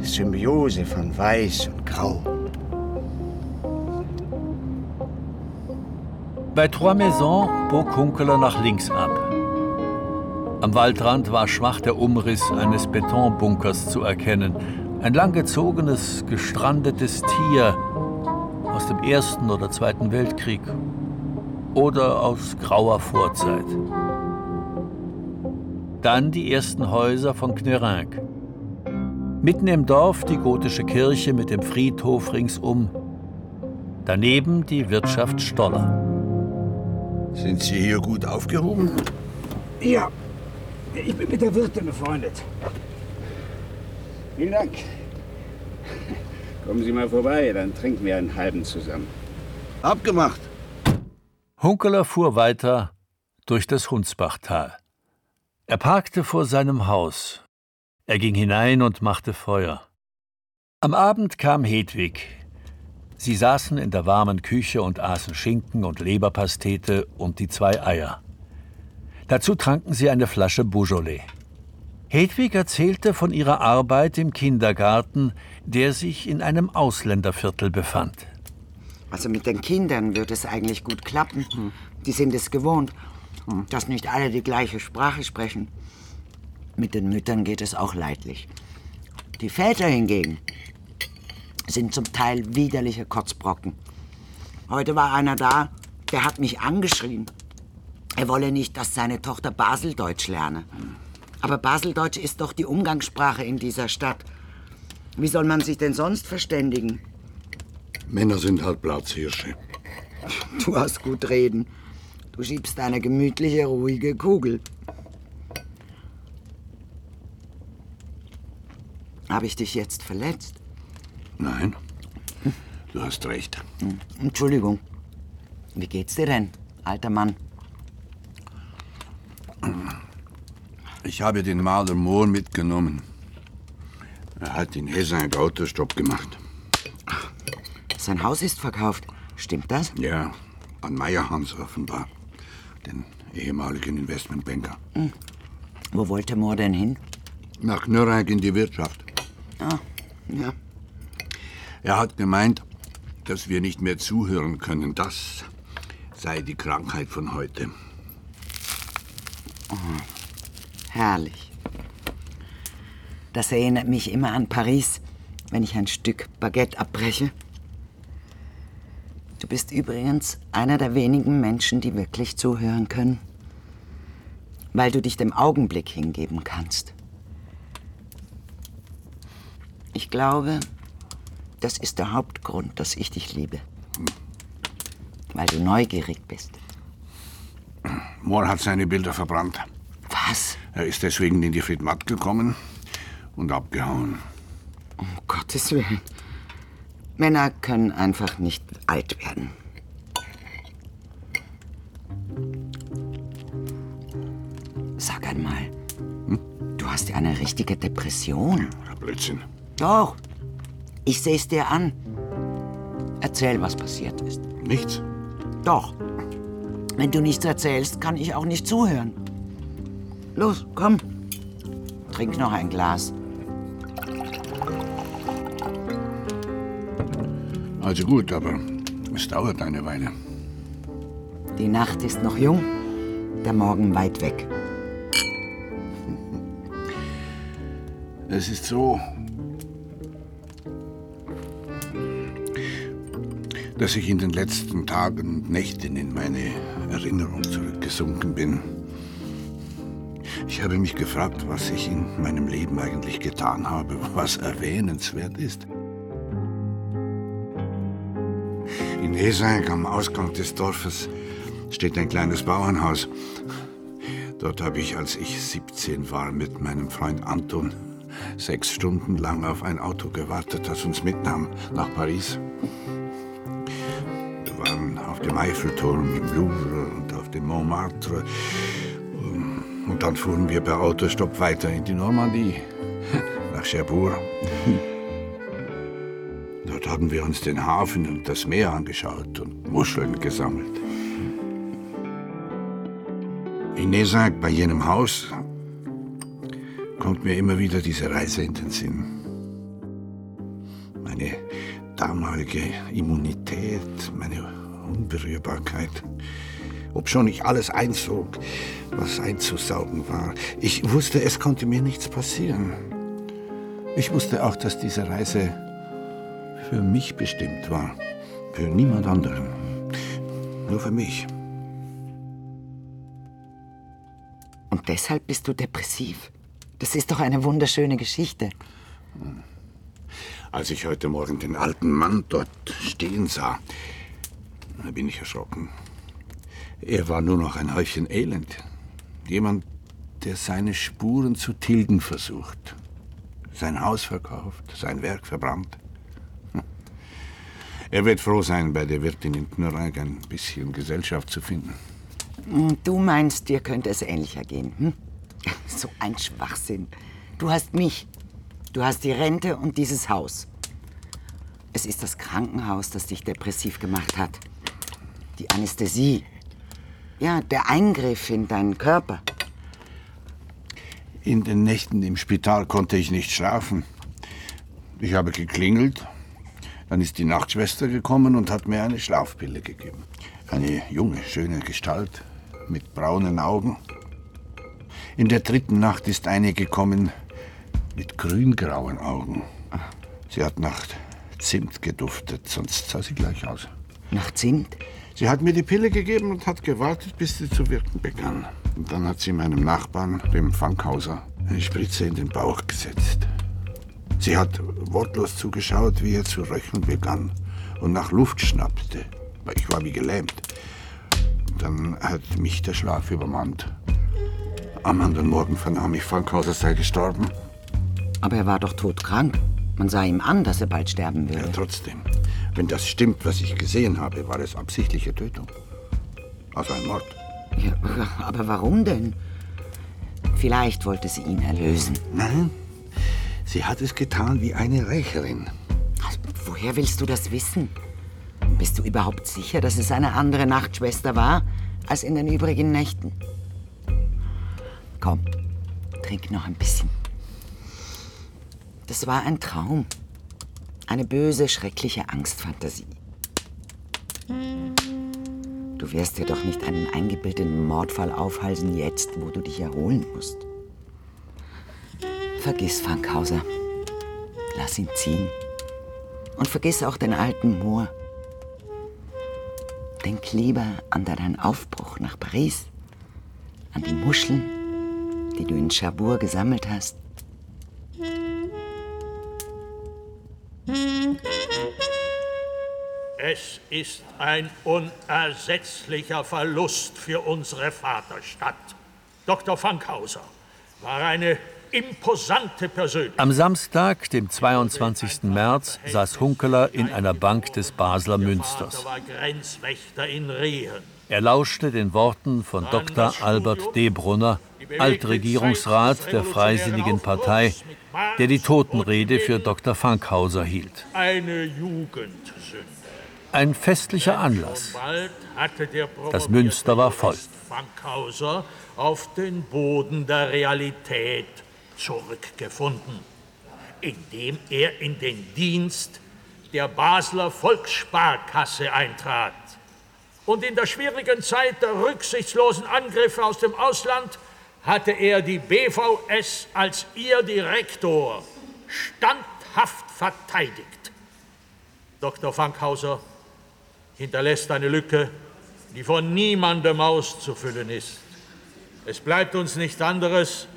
Symbiose von Weiß und Grau. Bei Trois Maisons bog Hunkeler nach links ab. Am Waldrand war schwach der Umriss eines Betonbunkers zu erkennen. Ein langgezogenes, gestrandetes Tier aus dem Ersten oder Zweiten Weltkrieg oder aus grauer Vorzeit. Dann die ersten Häuser von Knerenc. Mitten im Dorf die gotische Kirche mit dem Friedhof ringsum. Daneben die Wirtschaft Stoller. Sind Sie hier gut aufgehoben? Ja, ich bin mit der Wirtin befreundet. Vielen Dank. Kommen Sie mal vorbei, dann trinken wir einen halben zusammen. Abgemacht. Hunkeler fuhr weiter durch das Hunsbachtal. Er parkte vor seinem Haus. Er ging hinein und machte Feuer. Am Abend kam Hedwig. Sie saßen in der warmen Küche und aßen Schinken und Leberpastete und die zwei Eier. Dazu tranken sie eine Flasche Beaujolais. Hedwig erzählte von ihrer Arbeit im Kindergarten, der sich in einem Ausländerviertel befand. Also mit den Kindern wird es eigentlich gut klappen. Die sind es gewohnt, dass nicht alle die gleiche Sprache sprechen. Mit den Müttern geht es auch leidlich. Die Väter hingegen sind zum Teil widerliche Kotzbrocken. Heute war einer da, der hat mich angeschrien. Er wolle nicht, dass seine Tochter Baseldeutsch lerne. Aber Baseldeutsch ist doch die Umgangssprache in dieser Stadt. Wie soll man sich denn sonst verständigen? Männer sind halt Platzhirsche. Du hast gut reden. Du schiebst eine gemütliche, ruhige Kugel. Habe ich dich jetzt verletzt? Nein, du hast recht. Entschuldigung. Wie geht's dir denn, alter Mann? Ich habe den Maler Mohr mitgenommen. Er hat in Hessen einen Autostopp gemacht. Sein Haus ist verkauft. Stimmt das? Ja, an Meyerhans offenbar. Den ehemaligen Investmentbanker. Hm. Wo wollte Mohr denn hin? Nach Nürnberg in die Wirtschaft. Ah, ja. Er hat gemeint, dass wir nicht mehr zuhören können. Das sei die Krankheit von heute. Oh, herrlich. Das erinnert mich immer an Paris, wenn ich ein Stück Baguette abbreche. Du bist übrigens einer der wenigen Menschen, die wirklich zuhören können, weil du dich dem Augenblick hingeben kannst. Ich glaube, das ist der Hauptgrund, dass ich dich liebe. Weil du neugierig bist. Mohr hat seine Bilder verbrannt. Was? Er ist deswegen in die Friedmatt gekommen und abgehauen. Um Gottes Willen. Männer können einfach nicht alt werden. Sag einmal, du hast ja eine richtige Depression. Blödsinn. Doch, ich sehe es dir an. Erzähl, was passiert ist. Nichts? Doch. Wenn du nichts erzählst, kann ich auch nicht zuhören. Los, komm. Trink noch ein Glas. Also gut, aber es dauert eine Weile. Die Nacht ist noch jung, der Morgen weit weg. Es ist so, dass ich in den letzten Tagen und Nächten in meine Erinnerung zurückgesunken bin. Ich habe mich gefragt, was ich in meinem Leben eigentlich getan habe, was erwähnenswert ist. Esaig am Ausgang des Dorfes steht ein kleines Bauernhaus. Dort habe ich, als ich 17 war, mit meinem Freund Anton sechs Stunden lang auf ein Auto gewartet, das uns mitnahm nach Paris. Wir waren auf dem Eiffelturm im Louvre und auf dem Montmartre. Und dann fuhren wir per Autostopp weiter in die Normandie, nach Cherbourg. Haben wir uns den Hafen und das Meer angeschaut und Muscheln gesammelt. In Nesac, bei jenem Haus, kommt mir immer wieder diese Reise in den Sinn. Meine damalige Immunität, meine Unberührbarkeit. Obschon ich alles einzog, was einzusaugen war. Ich wusste, es konnte mir nichts passieren. Ich wusste auch, dass diese Reise für mich bestimmt war. Für niemand anderen. Nur für mich. Und deshalb bist du depressiv. Das ist doch eine wunderschöne Geschichte. Als ich heute Morgen den alten Mann dort stehen sah, da bin ich erschrocken. Er war nur noch ein Häufchen Elend. Jemand, der seine Spuren zu tilgen versucht. Sein Haus verkauft, sein Werk verbrannt. Er wird froh sein, bei der Wirtin in Knurreig ein bisschen Gesellschaft zu finden. Hm, Du meinst, dir könnte es ähnlicher gehen. Hm? So ein Schwachsinn. Du hast mich. Du hast die Rente und dieses Haus. Es ist das Krankenhaus, das dich depressiv gemacht hat. Die Anästhesie. Ja, der Eingriff in deinen Körper. In den Nächten im Spital konnte ich nicht schlafen. Ich habe geklingelt. Dann ist die Nachtschwester gekommen und hat mir eine Schlafpille gegeben. Eine junge, schöne Gestalt mit braunen Augen. In der dritten Nacht ist eine gekommen mit grüngrauen Augen. Sie hat nach Zimt geduftet, sonst sah sie gleich aus. Nach Zimt? Sie hat mir die Pille gegeben und hat gewartet, bis sie zu wirken begann. Und dann hat sie meinem Nachbarn, dem Fankhauser, eine Spritze in den Bauch gesetzt. Sie hat wortlos zugeschaut, wie er zu röcheln begann und nach Luft schnappte. Ich war wie gelähmt. Dann hat mich der Schlaf übermannt. Am anderen Morgen vernahm ich, Fankhauser sei gestorben. Aber er war doch todkrank. Man sah ihm an, dass er bald sterben würde. Ja, trotzdem. Wenn das stimmt, was ich gesehen habe, war es absichtliche Tötung. Also ein Mord. Ja, aber warum denn? Vielleicht wollte sie ihn erlösen. Nein, sie hat es getan wie eine Rächerin. Woher willst du das wissen? Bist du überhaupt sicher, dass es eine andere Nachtschwester war als in den übrigen Nächten? Komm, trink noch ein bisschen. Das war ein Traum. Eine böse, schreckliche Angstfantasie. Du wirst dir doch nicht einen eingebildeten Mordfall aufhalsen jetzt, wo du dich erholen musst. Vergiss Fankhauser. Lass ihn ziehen. Und vergiss auch den alten Moor. Denk lieber an deinen Aufbruch nach Paris. An die Muscheln, die du in Cherbourg gesammelt hast. Es ist ein unersetzlicher Verlust für unsere Vaterstadt. Dr. Fankhauser war eine imposante Persönlichkeit. Am Samstag, dem 22. März, saß Hunkeler in einer Bank des Basler Münsters. Er lauschte den Worten von Dr. Albert D. Brunner, Altregierungsrat der Freisinnigen Partei, der die Totenrede für Dr. Fankhauser hielt. Eine Jugendsünde. Ein festlicher Anlass. Das Münster war voll. Fankhauser auf den Boden der Realität zurückgefunden, indem er in den Dienst der Basler Volkssparkasse eintrat und in der schwierigen Zeit der rücksichtslosen Angriffe aus dem Ausland hatte er die BVS als ihr Direktor standhaft verteidigt. Dr. Fankhauser hinterlässt eine Lücke, die von niemandem auszufüllen ist. Es bleibt uns nicht anderes,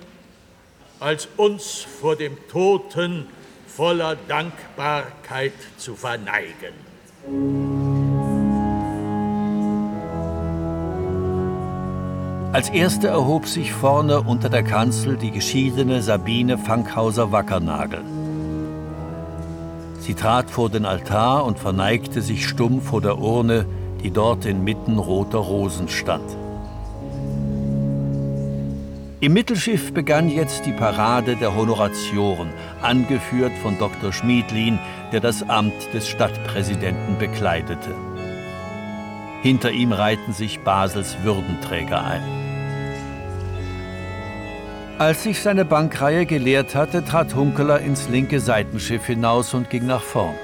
als uns vor dem Toten voller Dankbarkeit zu verneigen. Als erste erhob sich vorne unter der Kanzel die geschiedene Sabine Fankhauser-Wackernagel. Sie trat vor den Altar und verneigte sich stumm vor der Urne, die dort inmitten roter Rosen stand. Im Mittelschiff begann jetzt die Parade der Honoratioren, angeführt von Dr. Schmiedlin, der das Amt des Stadtpräsidenten bekleidete. Hinter ihm reihten sich Basels Würdenträger ein. Als sich seine Bankreihe geleert hatte, trat Hunkeler ins linke Seitenschiff hinaus und ging nach vorn.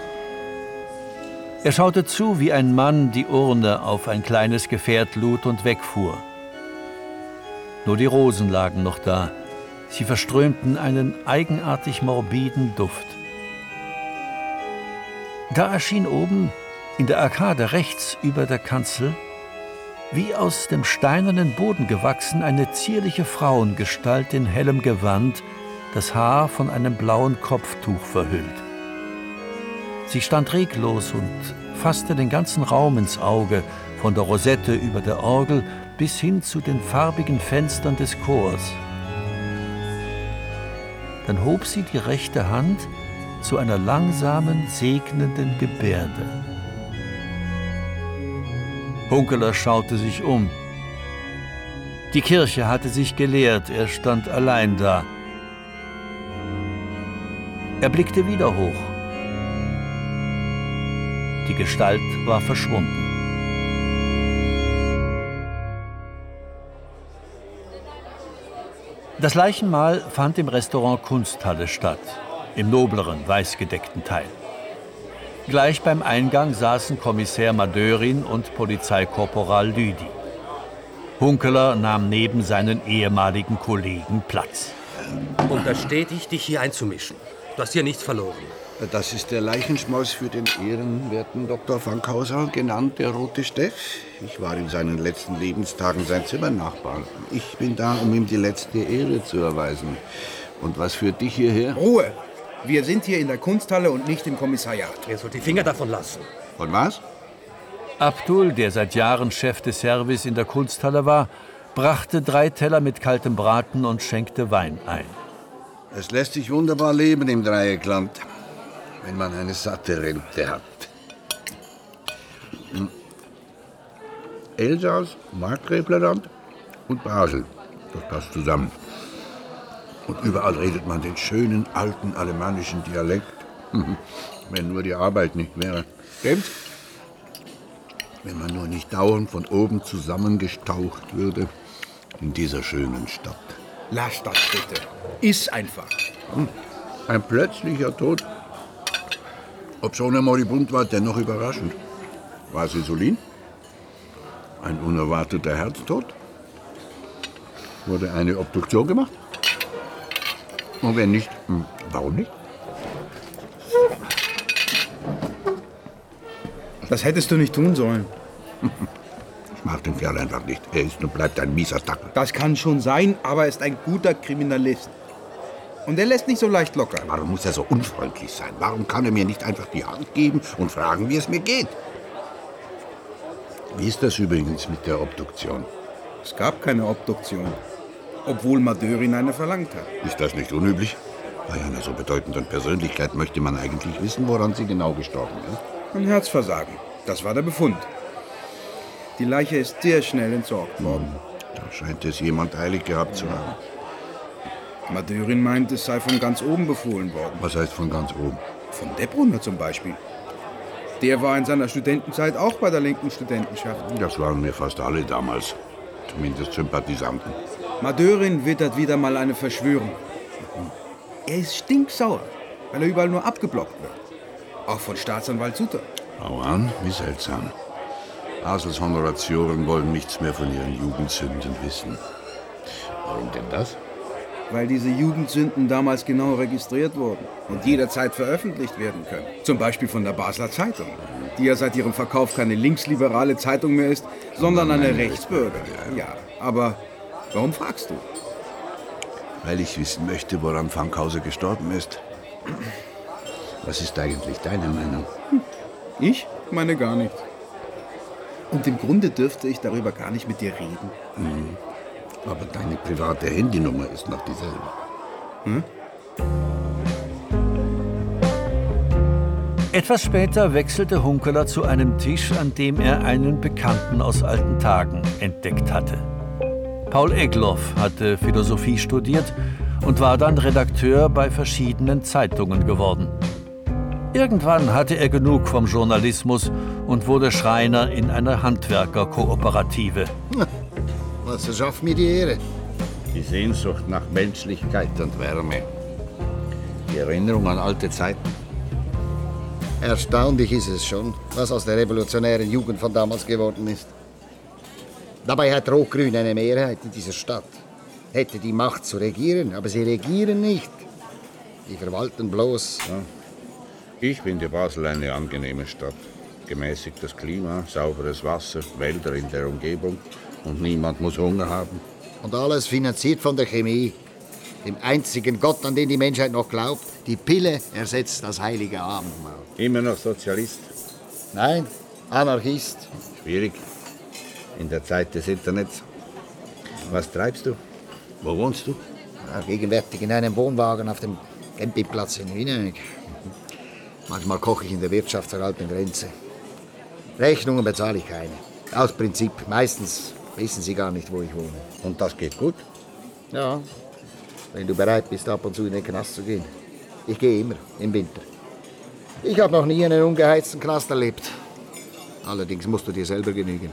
Er schaute zu, wie ein Mann die Urne auf ein kleines Gefährt lud und wegfuhr. Nur die Rosen lagen noch da. Sie verströmten einen eigenartig morbiden Duft. Da erschien oben in der Arkade rechts über der Kanzel, wie aus dem steinernen Boden gewachsen, eine zierliche Frauengestalt in hellem Gewand, das Haar von einem blauen Kopftuch verhüllt. Sie stand reglos und fasste den ganzen Raum ins Auge, von der Rosette über der Orgel bis hin zu den farbigen Fenstern des Chors. Dann hob sie die rechte Hand zu einer langsamen, segnenden Gebärde. Hunkeler schaute sich um. Die Kirche hatte sich geleert, er stand allein da. Er blickte wieder hoch. Die Gestalt war verschwunden. Das Leichenmahl fand im Restaurant Kunsthalle statt, im nobleren, weißgedeckten Teil. Gleich beim Eingang saßen Kommissär Madörin und Polizeikorporal Lüdi. Hunkeler nahm neben seinen ehemaligen Kollegen Platz. Untersteht dich, dich hier einzumischen. Du hast hier nichts verloren. Das ist der Leichenschmaus für den ehrenwerten Dr. Fankhauser, genannt der Rote Steff. Ich war in seinen letzten Lebenstagen sein Zimmernachbar. Ich bin da, um ihm die letzte Ehre zu erweisen. Und was führt dich hierher? Ruhe! Wir sind hier in der Kunsthalle und nicht im Kommissariat. Er soll die Finger davon lassen. Von was? Abdul, der seit Jahren Chef des Service in der Kunsthalle war, brachte drei Teller mit kaltem Braten und schenkte Wein ein. Es lässt sich wunderbar leben im Dreieckland, wenn man eine satte Rente hat. Elsass, Markgräflerland und Basel. Das passt zusammen. Und überall redet man den schönen alten alemannischen Dialekt. Wenn nur die Arbeit nicht wäre. Stimmt's? Wenn man nur nicht dauernd von oben zusammengestaucht würde in dieser schönen Stadt. Lass das bitte. Iss einfach. Hm. Ein plötzlicher Tod. Ob schon er moribund war, dennoch überraschend. War es Insulin? Ein unerwarteter Herztod? Wurde eine Obduktion gemacht? Und wenn nicht, hm, warum nicht? Das hättest du nicht tun sollen. Ich mag den Kerl einfach nicht. Er ist und bleibt ein mieser Dackel. Das kann schon sein, aber er ist ein guter Kriminalist. Und er lässt nicht so leicht locker. Warum muss er so unfreundlich sein? Warum kann er mir nicht einfach die Hand geben und fragen, wie es mir geht? Wie ist das übrigens mit der Obduktion? Es gab keine Obduktion. Obwohl Madörin eine verlangt hat. Ist das nicht unüblich? Bei einer so bedeutenden Persönlichkeit möchte man eigentlich wissen, woran sie genau gestorben ist. Ein Herzversagen. Das war der Befund. Die Leiche ist sehr schnell entsorgt worden. Da scheint es jemand eilig gehabt zu haben. Madörin meint, es sei von ganz oben befohlen worden. Was heißt von ganz oben? Von Debrunner zum Beispiel. Der war in seiner Studentenzeit auch bei der linken Studentenschaft. Das waren mir fast alle damals. Zumindest Sympathisanten. Madörin wittert wieder mal eine Verschwörung. Er ist stinksauer, weil er überall nur abgeblockt wird. Auch von Staatsanwalt Sutter. Hau an, wie seltsam. Basels Honoratioren wollen nichts mehr von ihren Jugendsünden wissen. Warum denn das? Weil diese Jugendsünden damals genau registriert wurden und jederzeit veröffentlicht werden können. Zum Beispiel von der Basler Zeitung, die ja seit ihrem Verkauf keine linksliberale Zeitung mehr ist, sondern eine Rechtsbürger. Ja, aber warum fragst du? Weil ich wissen möchte, woran Fankhauser gestorben ist. Was ist eigentlich deine Meinung? Ich meine gar nicht. Und im Grunde dürfte ich darüber gar nicht mit dir reden. Mhm. Aber deine private Handynummer ist noch dieselbe. Hm? Etwas später wechselte Hunkeler zu einem Tisch, an dem er einen Bekannten aus alten Tagen entdeckt hatte. Paul Egloff hatte Philosophie studiert und war dann Redakteur bei verschiedenen Zeitungen geworden. Irgendwann hatte er genug vom Journalismus und wurde Schreiner in einer Handwerkerkooperative. Was verschafft mir die Ehre? Die Sehnsucht nach Menschlichkeit und Wärme. Die Erinnerung an alte Zeiten. Erstaunlich ist es schon, was aus der revolutionären Jugend von damals geworden ist. Dabei hat Rot-Grün eine Mehrheit in dieser Stadt. Hätte die Macht zu regieren, aber sie regieren nicht. Die verwalten bloß. Ja. Ich finde Basel eine angenehme Stadt. Gemäßigtes Klima, sauberes Wasser, Wälder in der Umgebung und niemand muss Hunger haben. Und alles finanziert von der Chemie, dem einzigen Gott, an den die Menschheit noch glaubt. Die Pille ersetzt das heilige Abendmahl. Immer noch Sozialist? Nein, Anarchist. Schwierig. In der Zeit des Internets. Was treibst du? Wo wohnst du? Ja, gegenwärtig in einem Wohnwagen auf dem Campingplatz in Wiener. Manchmal koche ich in der Wirtschaft zur alten Grenze. Rechnungen bezahle ich keine. Aus Prinzip. Meistens wissen sie gar nicht, wo ich wohne. Und das geht gut? Ja, wenn du bereit bist, ab und zu in den Knast zu gehen. Ich gehe immer, im Winter. Ich habe noch nie einen ungeheizten Knast erlebt. Allerdings musst du dir selber genügen.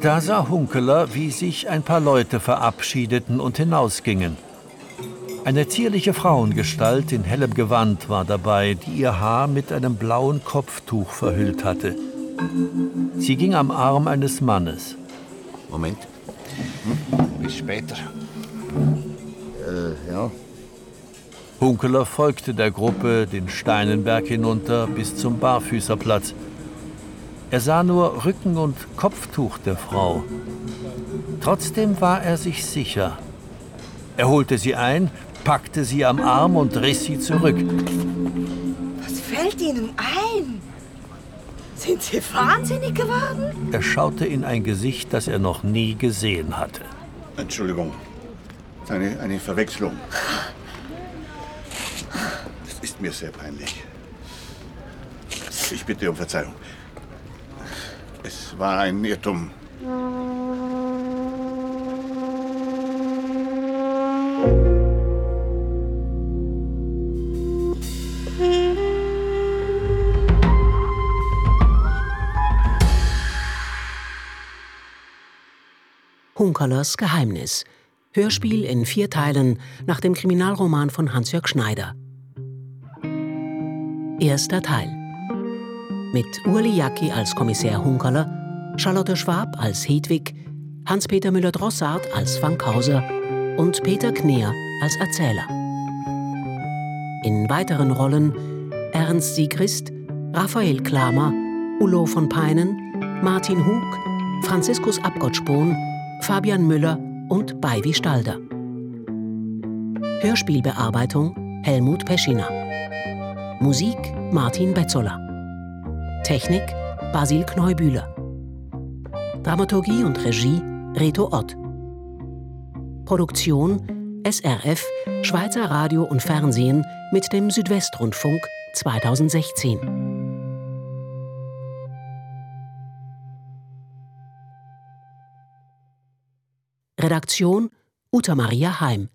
Da sah Hunkeler, wie sich ein paar Leute verabschiedeten und hinausgingen. Eine zierliche Frauengestalt in hellem Gewand war dabei, die ihr Haar mit einem blauen Kopftuch verhüllt hatte. Sie ging am Arm eines Mannes. Moment. Hm? Bis später. Äh, ja. Hunkeler folgte der Gruppe den Steinenberg hinunter bis zum Barfüßerplatz. Er sah nur Rücken und Kopftuch der Frau. Trotzdem war er sich sicher. Er holte sie ein, packte sie am Arm und riss sie zurück. Was fällt Ihnen ein? Sind Sie wahnsinnig geworden? Er schaute in ein Gesicht, das er noch nie gesehen hatte. Entschuldigung. Eine, eine Verwechslung. Das ist mir sehr peinlich. Ich bitte um Verzeihung. Es war ein Irrtum. Hunkerlers Geheimnis. Hörspiel in vier Teilen nach dem Kriminalroman von Hans-Jörg Schneider. Erster Teil. Mit Urli Jacki als Kommissar Hunkerler, Charlotte Schwab als Hedwig, Hans-Peter Müller-Drossart als Fankhauser und Peter Kneer als Erzähler. In weiteren Rollen Ernst Siegrist, Raphael Klamer, Ulo von Peinen, Martin Hug, Franziskus Abgottspohn, Fabian Müller und Beiwi Stalder. Hörspielbearbeitung Helmut Peschiner. Musik Martin Betzola. Technik Basil Kneubühler. Dramaturgie und Regie Reto Ott. Produktion SRF Schweizer Radio und Fernsehen mit dem Südwestrundfunk 2016. Redaktion Uta Maria Heim